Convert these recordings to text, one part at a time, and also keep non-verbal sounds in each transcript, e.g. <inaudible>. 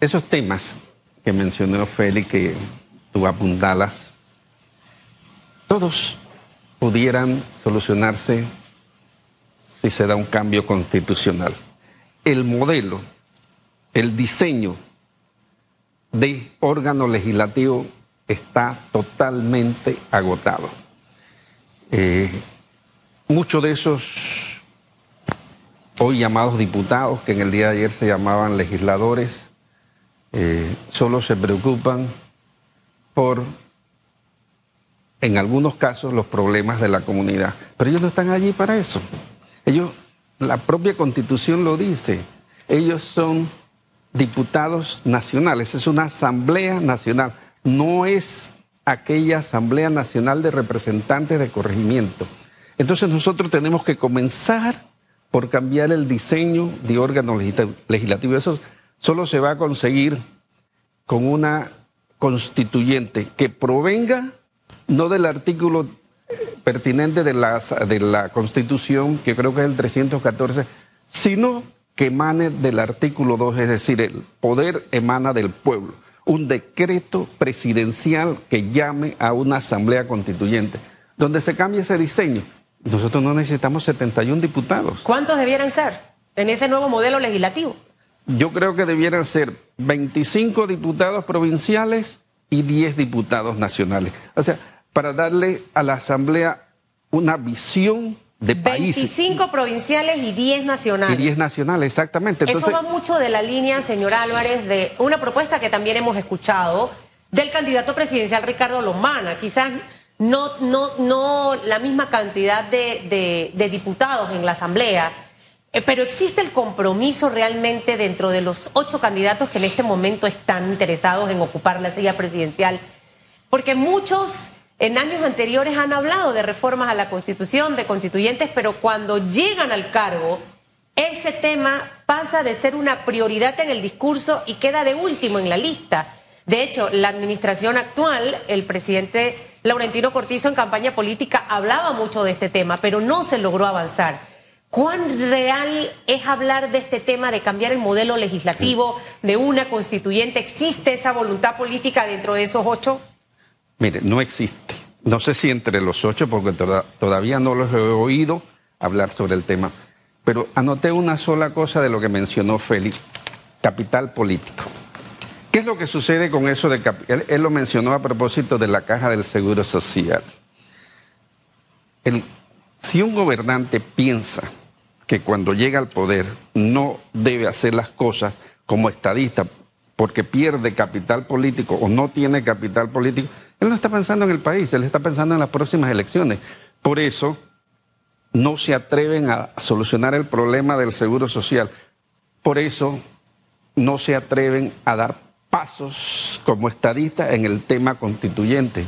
esos temas que mencionó Félix, que tú apuntalas, todos pudieran solucionarse si se da un cambio constitucional. El modelo, el diseño de órgano legislativo está totalmente agotado. Eh, muchos de esos hoy llamados diputados, que en el día de ayer se llamaban legisladores, eh, solo se preocupan por, en algunos casos, los problemas de la comunidad. Pero ellos no están allí para eso. Ellos, la propia constitución lo dice, ellos son diputados nacionales, es una asamblea nacional, no es aquella asamblea nacional de representantes de corregimiento. Entonces nosotros tenemos que comenzar por cambiar el diseño de órgano legislativo. Eso solo se va a conseguir con una constituyente que provenga no del artículo pertinente de la, de la Constitución, que creo que es el 314, sino que emane del artículo 2, es decir, el poder emana del pueblo. Un decreto presidencial que llame a una asamblea constituyente, donde se cambie ese diseño. Nosotros no necesitamos 71 diputados. ¿Cuántos debieran ser en ese nuevo modelo legislativo? Yo creo que debieran ser 25 diputados provinciales y 10 diputados nacionales. O sea, para darle a la Asamblea una visión de país. 25 provinciales y 10 nacionales. Y 10 nacionales, exactamente. Eso va mucho de la línea, señor Álvarez, de una propuesta que también hemos escuchado del candidato presidencial Ricardo Lomana. Quizás no, no, no la misma cantidad de, de diputados en la Asamblea pero existe el compromiso realmente dentro de los ocho candidatos que en este momento están interesados en ocupar la silla presidencial, porque muchos en años anteriores han hablado de reformas a la Constitución, de constituyentes, pero cuando llegan al cargo, ese tema pasa de ser una prioridad en el discurso y queda de último en la lista. De hecho, la administración actual, el presidente Laurentino Cortizo en campaña política hablaba mucho de este tema, pero no se logró avanzar. ¿Cuán real es hablar de este tema de cambiar el modelo legislativo de una constituyente? ¿Existe esa voluntad política dentro de esos ocho? Mire, no existe. No sé si entre los ocho, porque todavía no los he oído hablar sobre el tema. Pero anoté una sola cosa de lo que mencionó Félix, capital político. ¿Qué es lo que sucede con eso de capital? Él, lo mencionó a propósito de la caja del Seguro Social. Si un gobernante piensa que cuando llega al poder no debe hacer las cosas como estadista porque pierde capital político o no tiene capital político, él no está pensando en el país, él está pensando en las próximas elecciones. Por eso no se atreven a solucionar el problema del seguro social. Por eso no se atreven a dar pasos como estadista en el tema constituyente.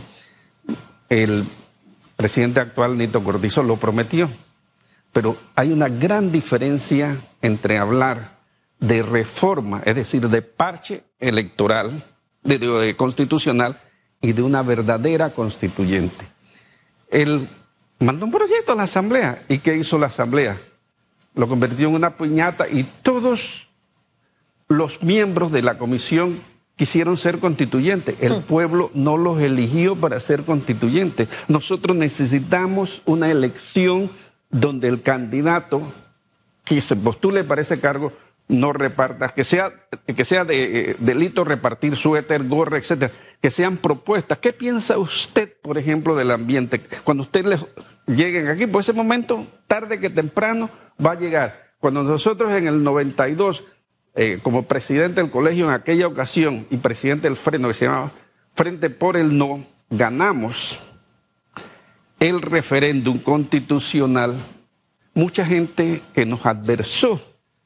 El presidente actual, Nito Cortizo, lo prometió. Pero hay una gran diferencia entre hablar de reforma, es decir, de parche electoral, de, constitucional, y de una verdadera constituyente. Él mandó un proyecto a la Asamblea. ¿Y qué hizo la Asamblea? Lo convirtió en una piñata y todos los miembros de la comisión quisieron ser constituyentes. El mm. pueblo no los eligió para ser constituyentes. Nosotros necesitamos una elección donde el candidato que se postule para ese cargo no reparta, que sea, que sea de, eh, delito repartir suéter, gorra, etcétera, que sean propuestas. ¿Qué piensa usted, por ejemplo, del ambiente? Cuando usted les lleguen aquí, por ese momento, tarde que temprano, va a llegar. Cuando nosotros en el 92 eh, como presidente del colegio en aquella ocasión y presidente del Freno, que se llamaba Frente por el No, ganamos el referéndum constitucional. Mucha gente que nos adversó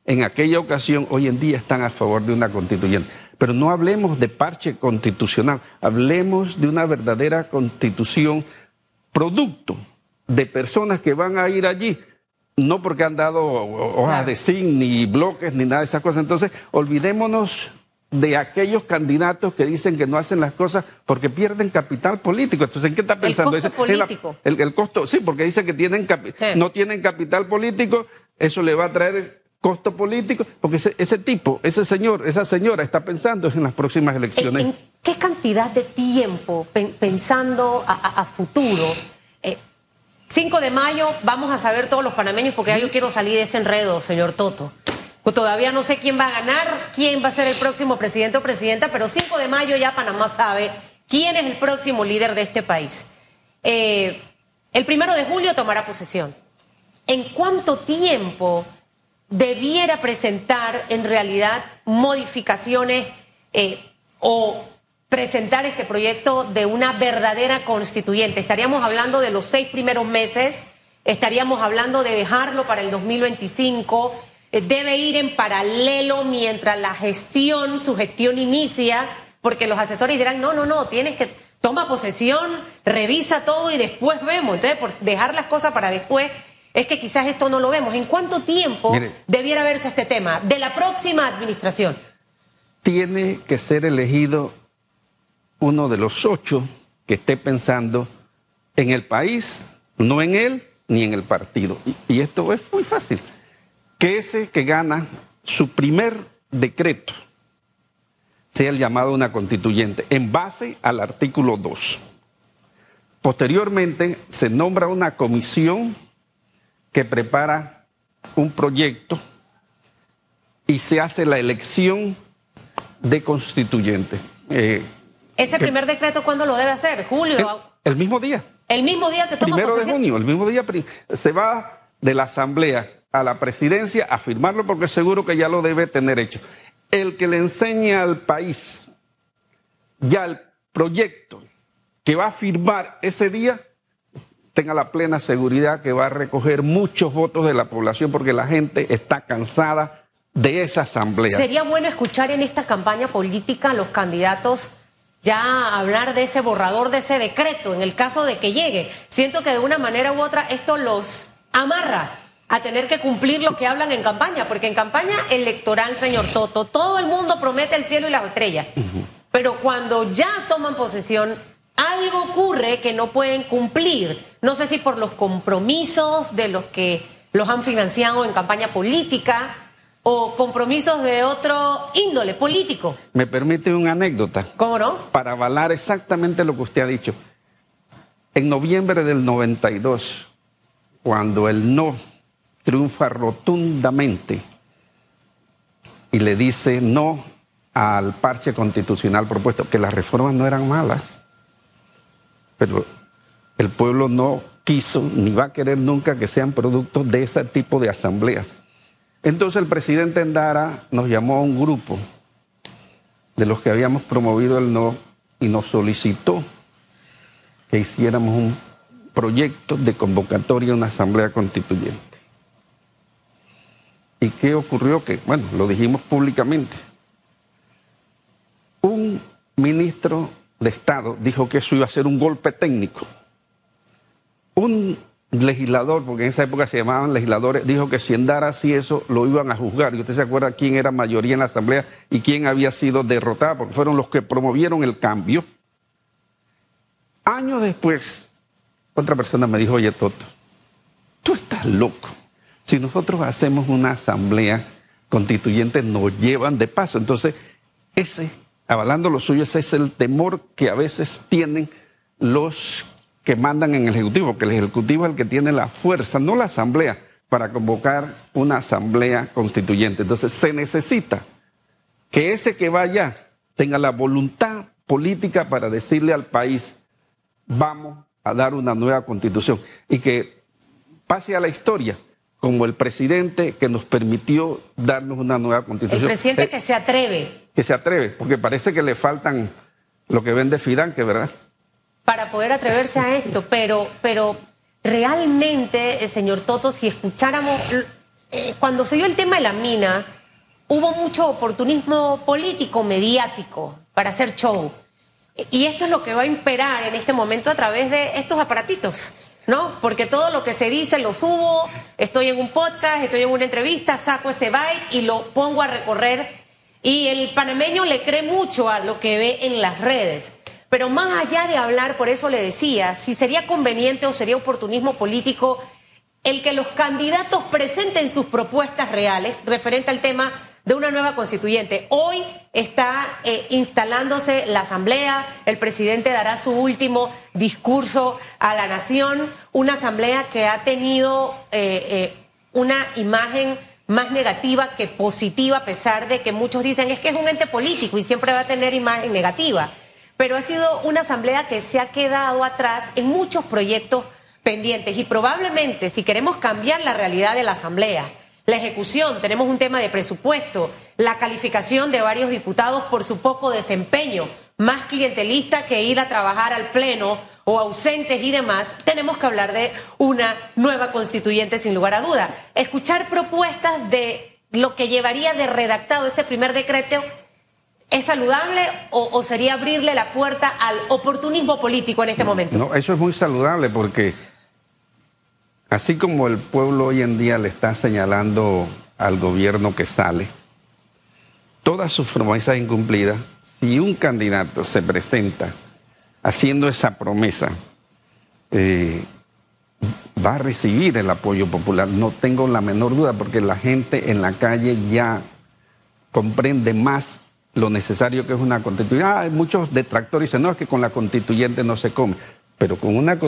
en aquella ocasión hoy en día están a favor de una constituyente. Pero no hablemos de parche constitucional, hablemos de una verdadera constitución producto de personas que van a ir allí no porque han dado hojas de zinc, ni bloques, ni nada de esas cosas. Entonces, olvidémonos de aquellos candidatos que dicen que no hacen las cosas porque pierden capital político. Entonces, ¿en qué está pensando? El costo político. El, costo, sí, porque dice que tienen no tienen capital político, eso le va a traer costo político, porque ese, ese tipo, ese señor, esa señora está pensando en las próximas elecciones. ¿En, en qué cantidad de tiempo, pen- pensando a, a- a futuro? eh, 5 de mayo vamos a saber todos los panameños, porque ya yo quiero salir de ese enredo, señor Toto. Pues Todavía no sé quién va a ganar, quién va a ser el próximo presidente o presidenta, pero 5 de mayo ya Panamá sabe quién es el próximo líder de este país. Eh, el primero de julio tomará posesión. ¿En cuánto tiempo debiera presentar en realidad modificaciones eh, o presentar este proyecto de una verdadera constituyente? Estaríamos hablando de los seis primeros meses, estaríamos hablando de dejarlo para el 2025, eh, debe ir en paralelo mientras la gestión, su gestión inicia, porque los asesores dirán, no, no, no, tienes que, toma posesión, revisa todo y después vemos. Entonces, por dejar las cosas para después, es que quizás esto no lo vemos. ¿En cuánto tiempo Mire. debiera verse este tema de la próxima administración? Tiene que ser elegido uno de los ocho que esté pensando en el país, no en él ni en el partido. Y, y esto es muy fácil. Que ese que gana su primer decreto sea el llamado una constituyente en base al artículo 2. Posteriormente se nombra una comisión que prepara un proyecto y se hace la elección de constituyente. Eh, Ese que- primer decreto, ¿cuándo lo debe hacer? ¿Julio? el, el mismo día, El mismo día que toma primero de junio, el mismo día se va de la asamblea a la presidencia a firmarlo porque seguro que ya lo debe tener hecho. El que le enseñe al país ya el proyecto que va a firmar ese día tenga la plena seguridad que va a recoger muchos votos de la población porque la gente está cansada de esa asamblea. Sería bueno escuchar en esta campaña política a los candidatos ya hablar de ese borrador, de ese decreto, en el caso de que llegue. Siento que de una manera u otra esto los amarra a tener que cumplir lo que hablan en campaña, porque en campaña electoral, señor Toto, todo el mundo promete el cielo y las estrellas. Pero cuando ya toman posesión, algo ocurre que no pueden cumplir. No sé si por los compromisos de los que los han financiado en campaña política o compromisos de otro índole político. Me permite una anécdota. ¿Cómo no? para avalar exactamente lo que usted ha dicho. En noviembre del 92, cuando el no triunfa rotundamente y le dice no al parche constitucional propuesto, que las reformas no eran malas, pero el pueblo no quiso ni va a querer nunca que sean productos de ese tipo de asambleas. Entonces el presidente Endara nos llamó a un grupo de los que habíamos promovido el no y nos solicitó que hiciéramos un proyecto de convocatoria a una asamblea constituyente. ¿Y qué ocurrió? Que, bueno, lo dijimos públicamente. Un ministro de Estado dijo que eso iba a ser un golpe técnico. Un legislador, porque en esa época se llamaban legisladores, dijo que si Endara hacía eso, lo iban a juzgar. Y usted se acuerda quién era mayoría en la Asamblea y quién había sido derrotada, porque fueron los que promovieron el cambio. Años después, otra persona me dijo, oye, Toto, tú estás loco. Si nosotros hacemos una asamblea constituyente, nos llevan de paso. Entonces, ese, avalando lo suyo, ese es el temor que a veces tienen los que mandan en el Ejecutivo, porque el Ejecutivo es el que tiene la fuerza, no la Asamblea, para convocar una Asamblea constituyente. Entonces se necesita que ese que vaya tenga la voluntad política para decirle al país, vamos a dar una nueva constitución y que pase a la historia como el presidente que nos permitió darnos una nueva El constitución. presidente Eh, que se atreve que se atreve, porque parece que le faltan lo que vende Fidanque, ¿verdad? para poder atreverse a esto, pero, pero realmente, eh, señor Toto, si escucháramos, eh, cuando se dio el tema de la mina, hubo mucho oportunismo político, mediático, para hacer show. Y esto es lo que va a imperar en este momento a través de estos aparatitos, ¿no? Porque todo lo que se dice lo subo, estoy en un podcast, estoy en una entrevista, saco ese byte y lo pongo a recorrer. Y el panameño le cree mucho a lo que ve en las redes. Pero más allá de hablar, por eso le decía, si sería conveniente o sería oportunismo político el que los candidatos presenten sus propuestas reales referente al tema de una nueva constituyente. Hoy está eh, instalándose la asamblea, el presidente dará su último discurso a la nación, una asamblea que ha tenido eh, eh, una imagen más negativa que positiva, a pesar de que muchos dicen es que es un ente político y siempre va a tener imagen negativa. Pero ha sido una asamblea que se ha quedado atrás en muchos proyectos pendientes y probablemente si queremos cambiar la realidad de la asamblea, la ejecución, tenemos un tema de presupuesto, la calificación de varios diputados por su poco desempeño, más clientelista que ir a trabajar al Pleno o ausentes y demás, tenemos que hablar de una nueva constituyente sin lugar a duda. Escuchar propuestas de lo que llevaría de redactado este primer decreto ¿Es saludable o, o, sería abrirle la puerta al oportunismo político en este momento? No, eso es muy saludable porque Así como el pueblo hoy en día le está señalando al gobierno que sale, todas sus promesas incumplidas, si un candidato se presenta haciendo esa promesa, eh, va a recibir el apoyo popular. No tengo la menor duda porque la gente en la calle ya comprende más lo necesario que es una constituyente. Ah, hay muchos detractores dicen, no, es que con la constituyente no se come pero con una,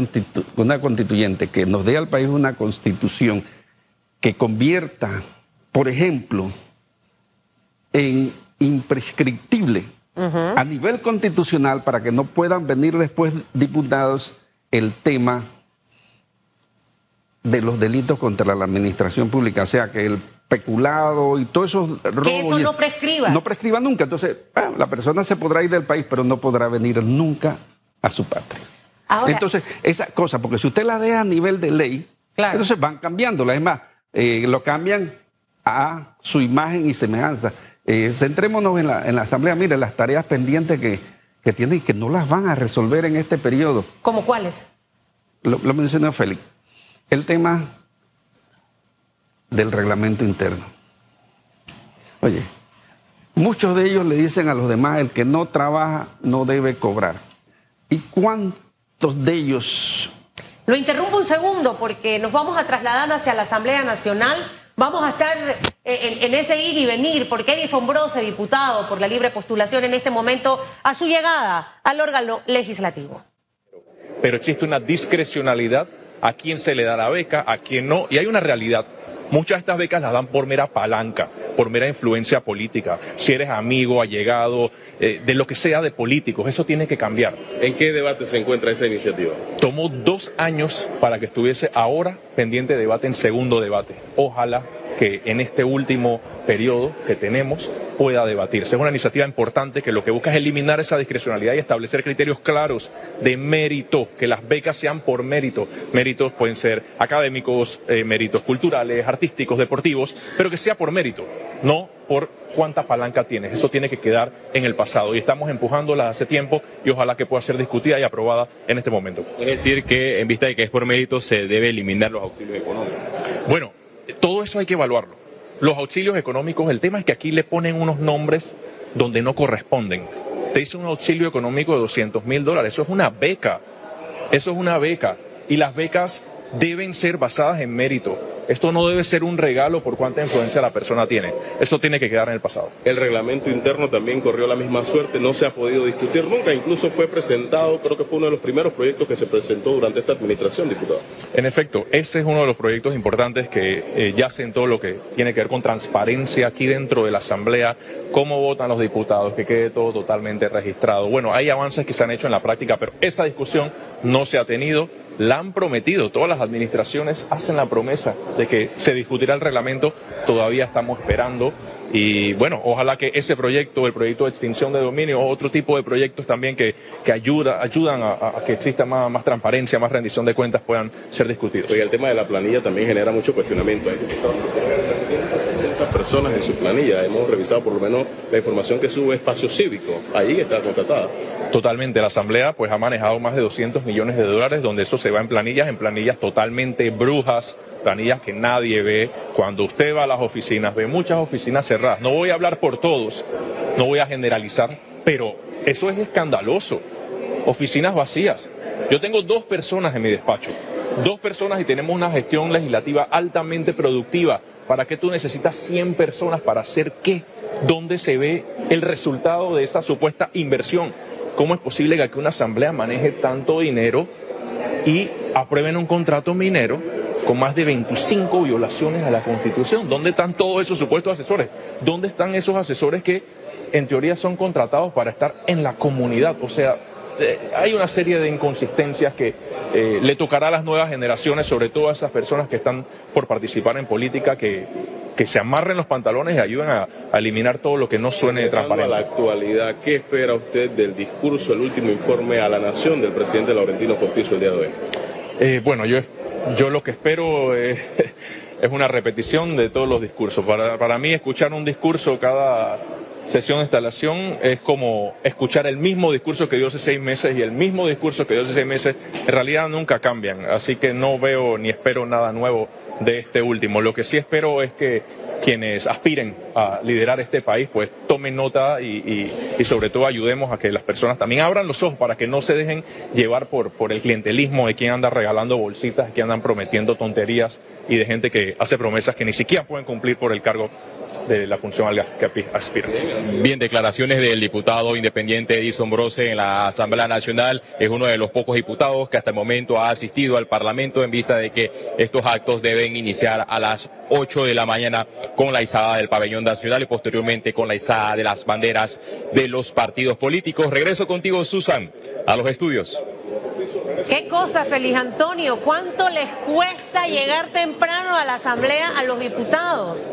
una constituyente que nos dé al país una constitución que convierta, por ejemplo, en imprescriptible a nivel constitucional para que no puedan venir después diputados el tema de los delitos contra la administración pública, o sea, que el peculado y todos esos robos... Que eso no prescriba. No prescriba nunca, entonces ah, la persona se podrá ir del país, pero no podrá venir nunca a su patria. Entonces, esa cosa, porque si usted la deja a nivel de ley, entonces van cambiándola. Es más, eh, lo cambian a su imagen y semejanza. Eh, centrémonos en la, en la Asamblea. Mire, las tareas pendientes que, que tienen y que no las van a resolver en este periodo. ¿Cómo cuáles? Lo, lo mencionó Félix. El tema del reglamento interno. Oye, muchos de ellos le dicen a los demás, el que no trabaja no debe cobrar. ¿Y cuánto? De ellos. Lo interrumpo un segundo porque nos vamos a trasladar hacia la Asamblea Nacional. Vamos a estar eh, en, ese ir y venir porque Edison Brose, diputado por la libre postulación en este momento, a su llegada al órgano legislativo. Pero existe una discrecionalidad a quién se le da la beca, a quién no, y hay una realidad. Muchas de estas becas las dan por mera palanca, por mera influencia política. Si eres amigo, allegado, eh, de lo que sea de políticos, eso tiene que cambiar. ¿En qué debate se encuentra esa iniciativa? Tomó dos años para que estuviese ahora pendiente de debate en segundo debate. Ojalá que en este último periodo que tenemos pueda debatirse. Es una iniciativa importante que lo que busca es eliminar esa discrecionalidad y establecer criterios claros de mérito, que las becas sean por mérito. Méritos pueden ser académicos, eh, méritos culturales, artísticos, deportivos, pero que sea por mérito, no por cuánta palanca tienes. Eso tiene que quedar en el pasado y estamos empujándola hace tiempo y ojalá que pueda ser discutida y aprobada en este momento. Es decir, que en vista de que es por mérito se debe eliminar los auxilios económicos. Bueno, todo eso hay que evaluarlo. Los auxilios económicos, el tema es que aquí le ponen unos nombres donde no corresponden. Te dice un auxilio económico de 200 mil dólares, eso es una beca, eso es una beca. Y las becas deben ser basadas en mérito. Esto no debe ser un regalo por cuánta influencia la persona tiene. Eso tiene que quedar en el pasado. El reglamento interno también corrió la misma suerte, no se ha podido discutir nunca, incluso fue presentado, creo que fue uno de los primeros proyectos que se presentó durante esta administración, diputado. En efecto, ese es uno de los proyectos importantes que eh, ya sentó lo que tiene que ver con transparencia aquí dentro de la Asamblea, cómo votan los diputados, que quede todo totalmente registrado. Bueno, hay avances que se han hecho en la práctica, pero esa discusión no se ha tenido la han prometido, todas las administraciones hacen la promesa de que se discutirá el reglamento, todavía estamos esperando y bueno, ojalá que ese proyecto, el proyecto de extinción de dominio o otro tipo de proyectos también que, que ayuda, ayudan a, que exista más, más, transparencia, más rendición de cuentas puedan ser discutidos. Y el tema de la planilla también genera mucho cuestionamiento. Personas en su planilla. Hemos revisado por lo menos la información que sube Espacio Cívico. Ahí está contratada. Totalmente. La Asamblea pues ha manejado más de 200 millones de dólares donde eso se va en planillas, en planillas totalmente brujas, planillas que nadie ve. Cuando usted va a las oficinas, ve muchas oficinas cerradas. No voy a hablar por todos, no voy a generalizar, pero eso es escandaloso. Oficinas vacías. Yo tengo dos personas en mi despacho dos personas y tenemos una gestión legislativa altamente productiva. ¿Para qué tú necesitas 100 personas para hacer qué? ¿Dónde se ve el resultado de esa supuesta inversión? ¿Cómo es posible que una asamblea maneje tanto dinero y aprueben un contrato minero con más de 25 violaciones a la Constitución? ¿Dónde están todos esos supuestos asesores? ¿Dónde están esos asesores que en teoría son contratados para estar en la comunidad? O sea, eh, hay una serie de inconsistencias que eh, le tocará a las nuevas generaciones, sobre todo a esas personas que están por participar en política, que, que se amarren los pantalones y ayuden a, eliminar todo lo que no suene de transparente. a la actualidad, ¿qué espera usted del discurso, el último informe a la nación del presidente Laurentino Cortizo el día de hoy? Eh, bueno, yo, yo lo que espero es, <laughs> es una repetición de todos los discursos. Para, para mí, escuchar un discurso cada sesión de instalación es como escuchar el mismo discurso que dio hace seis meses y el mismo discurso que dio hace seis meses en realidad nunca cambian. Así que no veo ni espero nada nuevo de este último. Lo que sí espero es que quienes aspiren a liderar este país, pues tomen nota y, sobre todo ayudemos a que las personas también abran los ojos para que no se dejen llevar por, por el clientelismo de quien anda regalando bolsitas, que andan prometiendo tonterías y de gente que hace promesas que ni siquiera pueden cumplir por el cargo de la función a la que aspiran. Bien, declaraciones del diputado independiente Edison Brose en la Asamblea Nacional. Es uno de los pocos diputados que hasta el momento ha asistido al Parlamento en vista de que estos actos deben iniciar a las 8 de la mañana con la izada del pabellón nacional y posteriormente con la izada de las banderas de los partidos políticos. Regreso contigo, Susan, a los estudios. ¿Qué cosa, Feliz Antonio? ¿Cuánto les cuesta llegar temprano a la Asamblea a los diputados?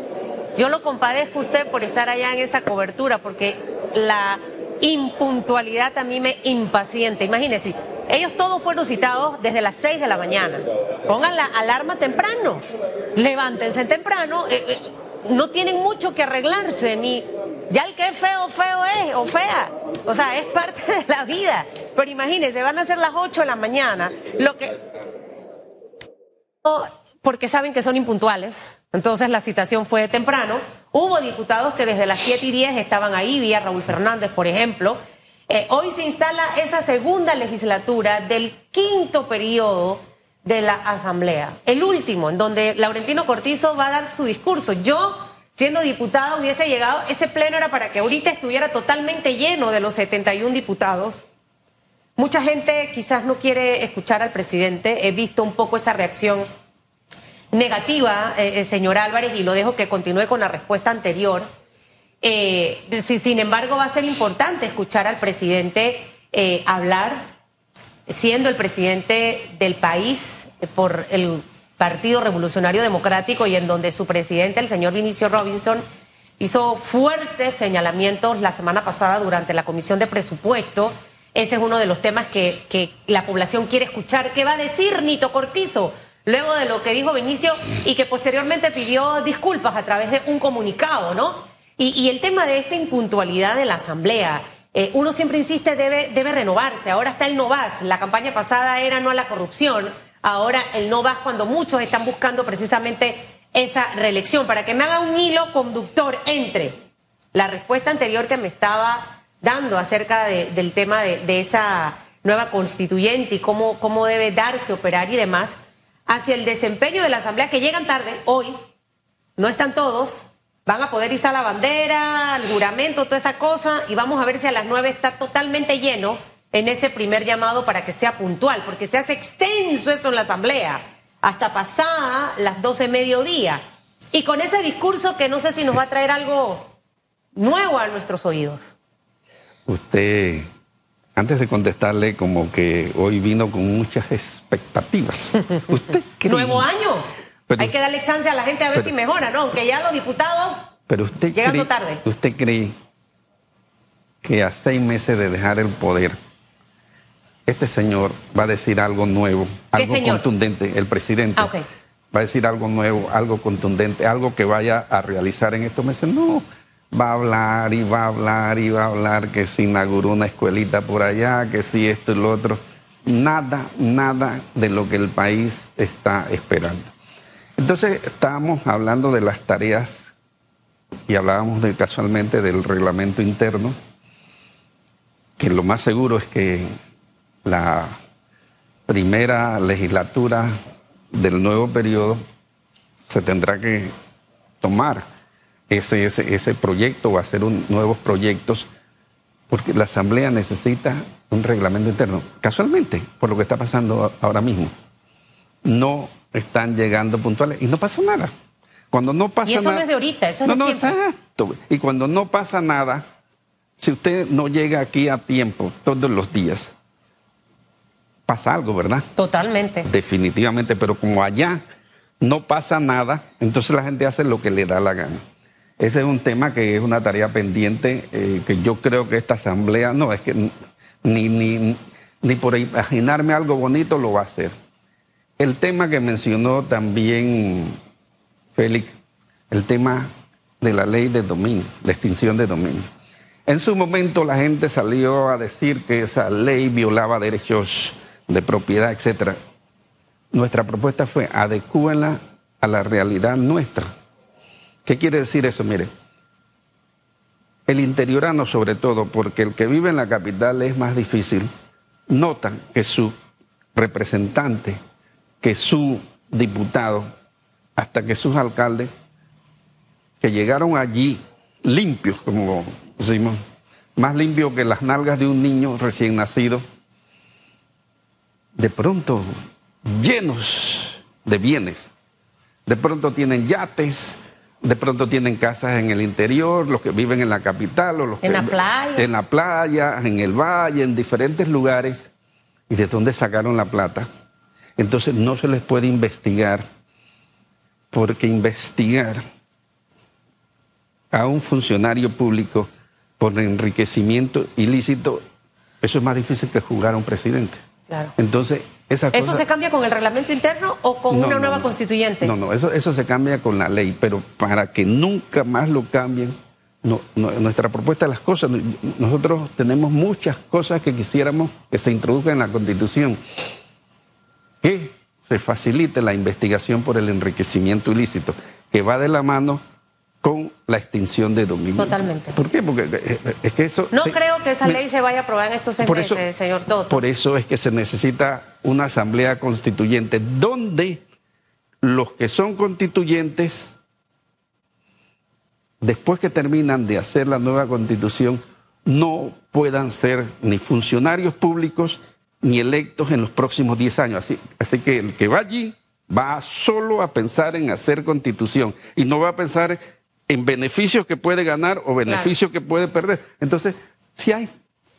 Yo lo compadezco usted por estar allá en esa cobertura, porque la impuntualidad a mí me impaciente. Imagínense, ellos todos fueron citados desde las 6 de la mañana. Pongan la alarma temprano, levántense temprano. Eh, eh, no tienen mucho que arreglarse, ni ya el que es feo, feo es, o fea. O sea, es parte <laughs> de la vida. Pero imagínense, van a ser las 8 de la mañana. Lo que porque saben que son impuntuales. Entonces la citación fue temprano. Hubo diputados que desde las 7 y 10 estaban ahí, vía Raúl Fernández, por ejemplo. Eh, hoy se instala esa segunda legislatura del quinto periodo de la Asamblea, el último, en donde Laurentino Cortizo va a dar su discurso. Yo, siendo diputado, hubiese llegado, ese pleno era para que ahorita estuviera totalmente lleno de los 71 diputados. Mucha gente quizás no quiere escuchar al presidente, he visto un poco esa reacción negativa, eh, eh, señor Álvarez, y lo dejo que continúe con la respuesta anterior. Eh, sin embargo, va a ser importante escuchar al presidente hablar, siendo el presidente del país por el Partido Revolucionario Democrático y en donde su presidente, el señor Vinicio Robinson, hizo fuertes señalamientos la semana pasada durante la Comisión de Presupuesto. Ese es uno de los temas que, que la población quiere escuchar. ¿Qué va a decir Nito Cortizo? Luego de lo que dijo Benicio y que posteriormente pidió disculpas a través de un comunicado, ¿no? Y, el tema de esta impuntualidad de la Asamblea, eh, uno siempre insiste, debe, debe renovarse. Ahora está el no vas. La campaña pasada era no a la corrupción. Ahora el no vas cuando muchos están buscando precisamente esa reelección. Para que me haga un hilo conductor entre la respuesta anterior que me estaba dando acerca del tema de, esa nueva constituyente y cómo, cómo debe darse, operar y demás hacia el desempeño de la Asamblea, que llegan tarde, hoy, no están todos, van a poder izar la bandera, el juramento, toda esa cosa, y vamos a ver si a las nueve está totalmente lleno en ese primer llamado para que sea puntual, porque se hace extenso eso en la Asamblea, hasta pasada las doce mediodía. Y con ese discurso que no sé si nos va a traer algo nuevo a nuestros oídos. Usted antes de contestarle, como que hoy vino con muchas expectativas. <laughs> ¿Usted cree? Nuevo año. Hay que darle chance a la gente a ver si mejora, ¿no? Aunque ya los diputados. Pero usted llegando tarde. ¿Usted cree que a seis meses de dejar el poder, este señor va a decir algo nuevo, algo contundente? El presidente. Ah, va a decir algo nuevo, algo contundente, algo que vaya a realizar en estos meses. No va a hablar y va a hablar y va a hablar que se inauguró una escuelita por allá, que si esto y lo otro. Nada, nada de lo que el país está esperando. Entonces estábamos hablando de las tareas y hablábamos de, casualmente del reglamento interno, que lo más seguro es que la primera legislatura del nuevo periodo se tendrá que tomar ese, ese, ese proyecto o hacer un, nuevos proyectos, porque la Asamblea necesita un reglamento interno. Casualmente, por lo que está pasando ahora mismo, no están llegando puntuales y no pasa nada. Cuando no pasa y eso nada, no es de ahorita, eso es no, de no, exacto. Y cuando no pasa nada, si usted no llega aquí a tiempo todos los días, pasa algo, ¿verdad? Totalmente. Definitivamente, pero como allá no pasa nada, entonces la gente hace lo que le da la gana. Ese es un tema que es una tarea pendiente eh, que yo creo que esta asamblea, no, es que ni, ni, ni por imaginarme algo bonito lo va a hacer. El tema que mencionó también Félix, el tema de la ley de dominio, la extinción de dominio. En su momento la gente salió a decir que esa ley violaba derechos de propiedad, etcétera. Nuestra propuesta fue adecúenla a la realidad nuestra. ¿Qué quiere decir eso? Mire, el interiorano sobre todo, porque el que vive en la capital es más difícil, notan que su representante, que su diputado, hasta que sus alcaldes, que llegaron allí limpios, como decimos, más limpios que las nalgas de un niño recién nacido, de pronto llenos de bienes. De pronto tienen yates, de pronto tienen casas en el interior, los que viven en la capital o los En que la playa. en la playa, en el valle, en diferentes lugares. ¿Y de dónde sacaron la plata? Entonces no se les puede investigar, porque investigar a un funcionario público por enriquecimiento ilícito, eso es más difícil que jugar a un presidente. Claro. Entonces, esa ¿Eso se cambia con el reglamento interno o con No, una no, nueva no. constituyente? No, no, eso, eso se cambia con la ley, pero para que nunca más lo cambien, nuestra propuesta de las cosas, no- nosotros tenemos muchas cosas que quisiéramos que se introduzcan en la Constitución, que se facilite la investigación por el enriquecimiento ilícito, que va de la mano con la extinción de dominio. Totalmente. ¿Por qué? Porque eh, eh, es que eso... No creo que esa ley se vaya a aprobar en estos seis eso, meses, señor Toto. Por eso es que se necesita una asamblea constituyente donde los que son constituyentes, después que terminan de hacer la nueva constitución, no puedan ser ni funcionarios públicos ni electos en los próximos 10 años. Así, así que el que va allí va solo a pensar en hacer constitución y no va a pensar en beneficios que puede ganar o beneficios que puede perder. Entonces, si hay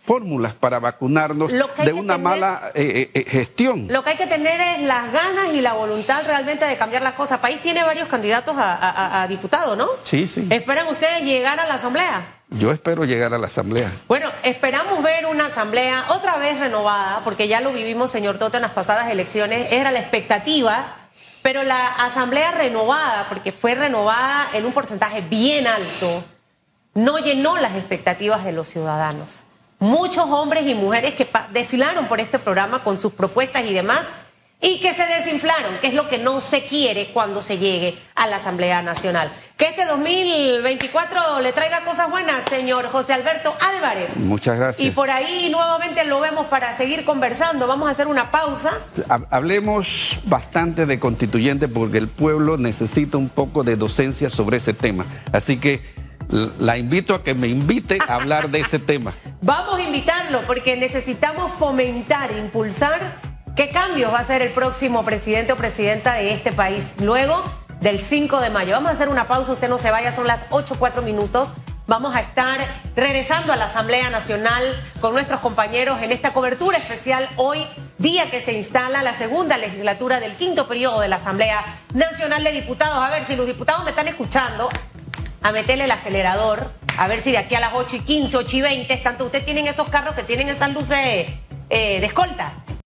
fórmulas para vacunarnos de una tener- mala eh, eh, gestión. Lo que hay que tener es las ganas y la voluntad realmente de cambiar las cosas. El país tiene varios candidatos a- a diputado, ¿no? Sí, sí. ¿Esperan ustedes llegar a la asamblea? Yo espero llegar a la asamblea. Bueno, esperamos ver una asamblea otra vez renovada, porque ya lo vivimos, señor Toto, en las pasadas elecciones. Era la expectativa, pero la asamblea renovada, porque fue renovada en un porcentaje bien alto, no llenó las expectativas de los ciudadanos. Muchos hombres y mujeres que desfilaron por este programa con sus propuestas y demás, y que se desinflaron, que es lo que no se quiere cuando se llegue a la Asamblea Nacional. Que este 2024 le traiga cosas buenas, señor José Alberto Álvarez. Muchas gracias. Y por ahí nuevamente lo vemos para seguir conversando. Vamos a hacer una pausa. Ha- Hablemos bastante de constituyente porque el pueblo necesita un poco de docencia sobre ese tema. Así que la invito a que me invite a hablar de ese tema. Vamos a invitarlo porque necesitamos fomentar, impulsar qué cambios va a ser el próximo presidente o presidenta de este país luego del 5 de mayo. Vamos a hacer una pausa, usted no se vaya, son las 8, 4 minutos. Vamos a estar regresando a la Asamblea Nacional con nuestros compañeros en esta cobertura especial hoy, día que se instala la segunda legislatura del quinto periodo de la Asamblea Nacional de Diputados. A ver si los diputados me están escuchando a meterle el acelerador, a ver si de aquí a las 8 y 15, 8 y 20, tanto ustedes tienen esos carros que tienen esas luces eh, de escolta.